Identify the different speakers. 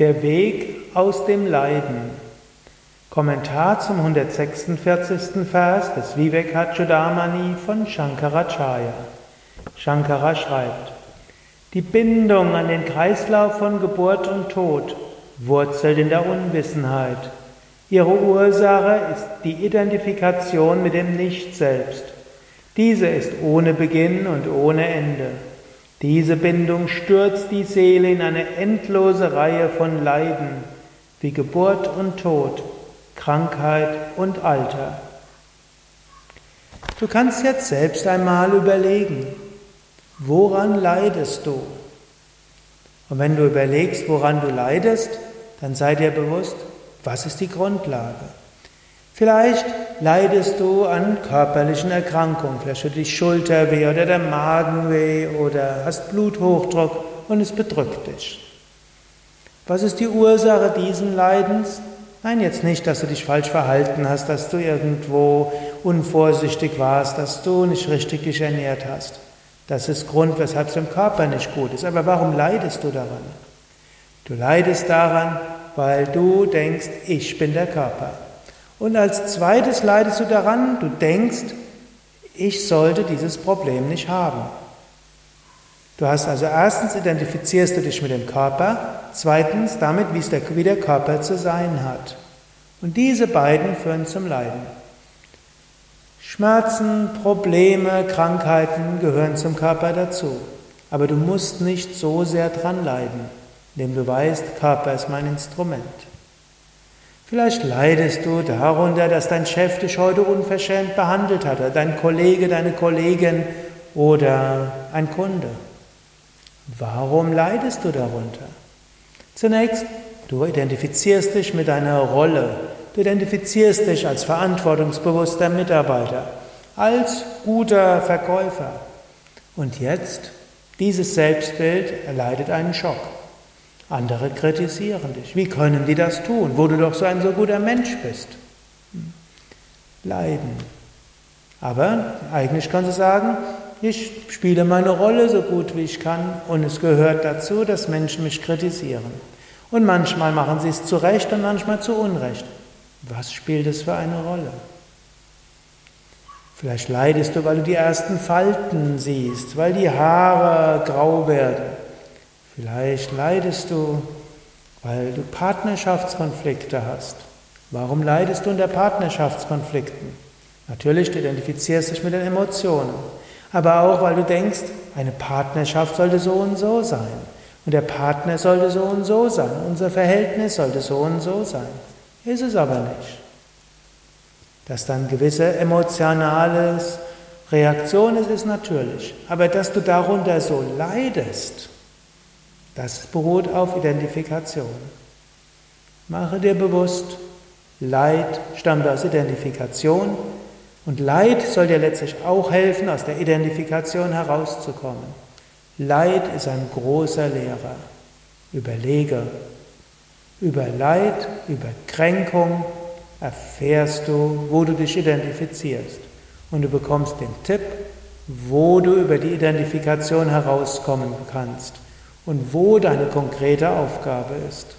Speaker 1: Der Weg aus dem Leiden. Kommentar zum 146. Vers des Vivekachudamani von Shankaracharya. Shankara schreibt, die Bindung an den Kreislauf von Geburt und Tod wurzelt in der Unwissenheit. Ihre Ursache ist die Identifikation mit dem Nicht-Selbst. Diese ist ohne Beginn und ohne Ende. Diese Bindung stürzt die Seele in eine endlose Reihe von Leiden, wie Geburt und Tod, Krankheit und Alter. Du kannst jetzt selbst einmal überlegen, woran leidest du? Und wenn du überlegst, woran du leidest, dann sei dir bewusst, was ist die Grundlage? Vielleicht leidest du an körperlichen Erkrankungen, vielleicht tut die Schulter weh oder der Magen weh oder hast Bluthochdruck und es bedrückt dich. Was ist die Ursache diesen Leidens? Nein, jetzt nicht, dass du dich falsch verhalten hast, dass du irgendwo unvorsichtig warst, dass du nicht richtig dich ernährt hast. Das ist Grund, weshalb es dem Körper nicht gut ist. Aber warum leidest du daran? Du leidest daran, weil du denkst, ich bin der Körper. Und als zweites leidest du daran, du denkst, ich sollte dieses Problem nicht haben. Du hast also erstens identifizierst du dich mit dem Körper, zweitens damit, wie der Körper zu sein hat. Und diese beiden führen zum Leiden. Schmerzen, Probleme, Krankheiten gehören zum Körper dazu. Aber du musst nicht so sehr dran leiden, indem du weißt, Körper ist mein Instrument. Vielleicht leidest du darunter, dass dein Chef dich heute unverschämt behandelt hat, dein Kollege, deine Kollegin oder ein Kunde. Warum leidest du darunter? Zunächst, du identifizierst dich mit deiner Rolle. Du identifizierst dich als verantwortungsbewusster Mitarbeiter, als guter Verkäufer. Und jetzt, dieses Selbstbild erleidet einen Schock. Andere kritisieren dich. Wie können die das tun, wo du doch so ein so guter Mensch bist? Leiden. Aber eigentlich kannst du sagen, ich spiele meine Rolle so gut wie ich kann und es gehört dazu, dass Menschen mich kritisieren. Und manchmal machen sie es zu Recht und manchmal zu Unrecht. Was spielt es für eine Rolle? Vielleicht leidest du, weil du die ersten Falten siehst, weil die Haare grau werden. Vielleicht leidest du, weil du Partnerschaftskonflikte hast. Warum leidest du unter Partnerschaftskonflikten? Natürlich, du identifizierst dich mit den Emotionen, aber auch, weil du denkst, eine Partnerschaft sollte so und so sein und der Partner sollte so und so sein, unser Verhältnis sollte so und so sein. Ist es aber nicht. Dass dann gewisse emotionale Reaktion ist, ist natürlich. Aber dass du darunter so leidest, das beruht auf Identifikation. Mache dir bewusst, Leid stammt aus Identifikation und Leid soll dir letztlich auch helfen, aus der Identifikation herauszukommen. Leid ist ein großer Lehrer. Überlege. Über Leid, über Kränkung erfährst du, wo du dich identifizierst. Und du bekommst den Tipp, wo du über die Identifikation herauskommen kannst und wo deine konkrete Aufgabe ist.